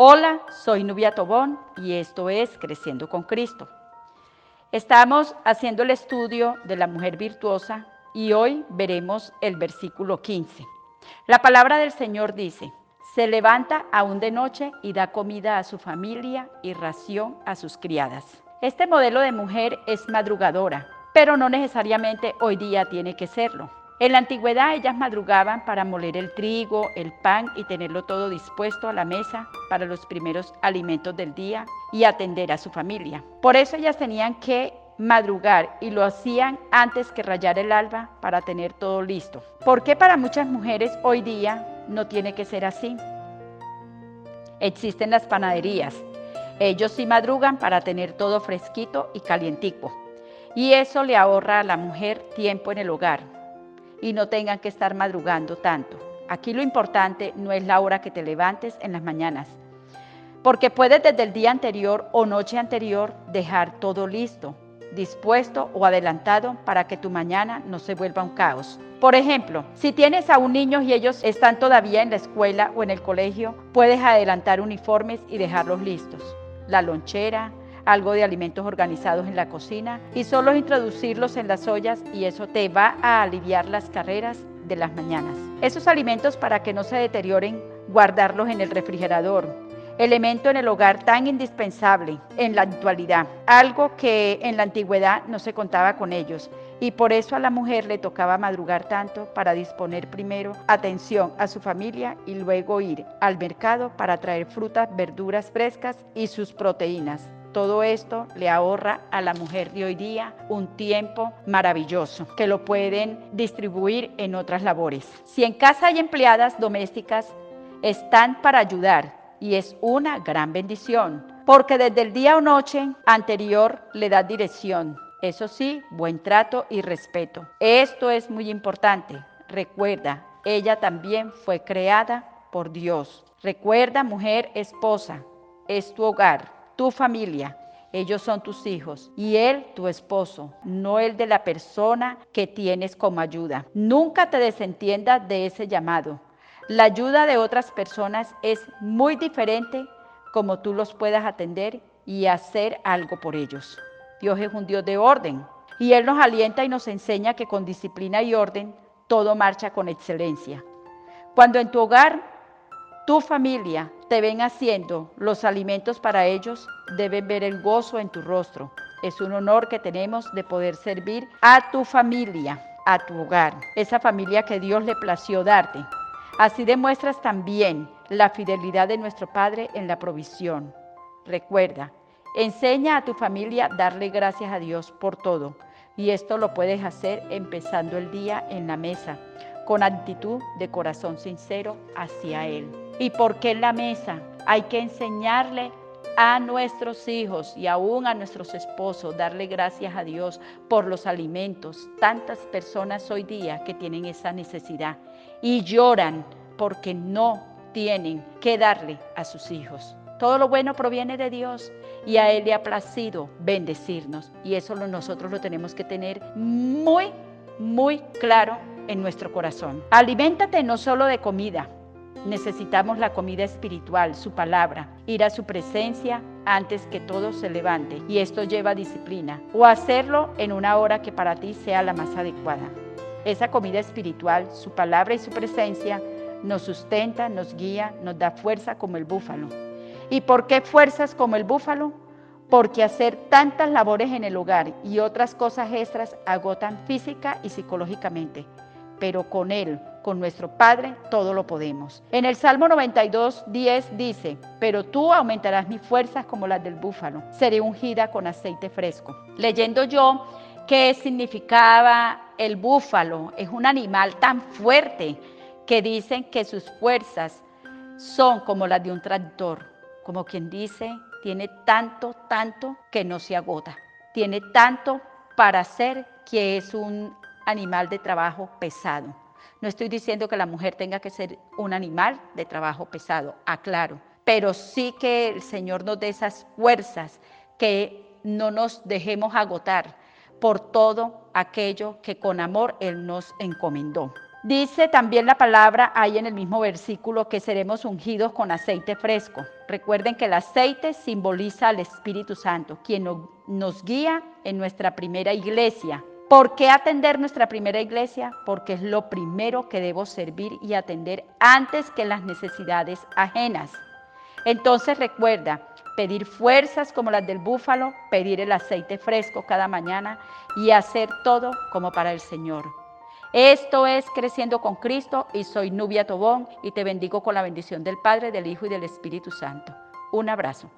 Hola, soy Nubia Tobón y esto es Creciendo con Cristo. Estamos haciendo el estudio de la mujer virtuosa y hoy veremos el versículo 15. La palabra del Señor dice, se levanta aún de noche y da comida a su familia y ración a sus criadas. Este modelo de mujer es madrugadora, pero no necesariamente hoy día tiene que serlo. En la antigüedad ellas madrugaban para moler el trigo, el pan y tenerlo todo dispuesto a la mesa para los primeros alimentos del día y atender a su familia. Por eso ellas tenían que madrugar y lo hacían antes que rayar el alba para tener todo listo. ¿Por qué para muchas mujeres hoy día no tiene que ser así? Existen las panaderías. Ellos sí madrugan para tener todo fresquito y calientico. Y eso le ahorra a la mujer tiempo en el hogar y no tengan que estar madrugando tanto. Aquí lo importante no es la hora que te levantes en las mañanas, porque puedes desde el día anterior o noche anterior dejar todo listo, dispuesto o adelantado para que tu mañana no se vuelva un caos. Por ejemplo, si tienes a un niño y ellos están todavía en la escuela o en el colegio, puedes adelantar uniformes y dejarlos listos. La lonchera, algo de alimentos organizados en la cocina y solo introducirlos en las ollas y eso te va a aliviar las carreras de las mañanas. Esos alimentos para que no se deterioren, guardarlos en el refrigerador, elemento en el hogar tan indispensable en la actualidad, algo que en la antigüedad no se contaba con ellos. Y por eso a la mujer le tocaba madrugar tanto para disponer primero atención a su familia y luego ir al mercado para traer frutas, verduras frescas y sus proteínas. Todo esto le ahorra a la mujer de hoy día un tiempo maravilloso que lo pueden distribuir en otras labores. Si en casa hay empleadas domésticas, están para ayudar y es una gran bendición, porque desde el día o noche anterior le da dirección. Eso sí, buen trato y respeto. Esto es muy importante. Recuerda, ella también fue creada por Dios. Recuerda, mujer, esposa, es tu hogar tu familia. Ellos son tus hijos y él tu esposo, no el de la persona que tienes como ayuda. Nunca te desentiendas de ese llamado. La ayuda de otras personas es muy diferente como tú los puedas atender y hacer algo por ellos. Dios es un Dios de orden y Él nos alienta y nos enseña que con disciplina y orden todo marcha con excelencia. Cuando en tu hogar, tu familia te ven haciendo los alimentos para ellos, deben ver el gozo en tu rostro. Es un honor que tenemos de poder servir a tu familia, a tu hogar, esa familia que Dios le plació darte. Así demuestras también la fidelidad de nuestro Padre en la provisión. Recuerda, enseña a tu familia a darle gracias a Dios por todo. Y esto lo puedes hacer empezando el día en la mesa, con actitud de corazón sincero hacia Él. ¿Y por qué la mesa? Hay que enseñarle a nuestros hijos y aún a nuestros esposos, darle gracias a Dios por los alimentos. Tantas personas hoy día que tienen esa necesidad y lloran porque no tienen que darle a sus hijos. Todo lo bueno proviene de Dios y a Él le ha placido bendecirnos. Y eso nosotros lo tenemos que tener muy, muy claro en nuestro corazón. Aliméntate no solo de comida, Necesitamos la comida espiritual, su palabra, ir a su presencia antes que todo se levante. Y esto lleva disciplina. O hacerlo en una hora que para ti sea la más adecuada. Esa comida espiritual, su palabra y su presencia, nos sustenta, nos guía, nos da fuerza como el búfalo. ¿Y por qué fuerzas como el búfalo? Porque hacer tantas labores en el hogar y otras cosas extras agotan física y psicológicamente pero con Él, con nuestro Padre, todo lo podemos. En el Salmo 92, 10 dice, pero tú aumentarás mis fuerzas como las del búfalo, seré ungida con aceite fresco. Leyendo yo qué significaba el búfalo, es un animal tan fuerte que dicen que sus fuerzas son como las de un tractor, como quien dice, tiene tanto, tanto que no se agota, tiene tanto para hacer que es un animal de trabajo pesado. No estoy diciendo que la mujer tenga que ser un animal de trabajo pesado, aclaro, pero sí que el Señor nos dé esas fuerzas, que no nos dejemos agotar por todo aquello que con amor Él nos encomendó. Dice también la palabra ahí en el mismo versículo que seremos ungidos con aceite fresco. Recuerden que el aceite simboliza al Espíritu Santo, quien nos guía en nuestra primera iglesia. ¿Por qué atender nuestra primera iglesia? Porque es lo primero que debo servir y atender antes que las necesidades ajenas. Entonces recuerda, pedir fuerzas como las del búfalo, pedir el aceite fresco cada mañana y hacer todo como para el Señor. Esto es Creciendo con Cristo y soy Nubia Tobón y te bendigo con la bendición del Padre, del Hijo y del Espíritu Santo. Un abrazo.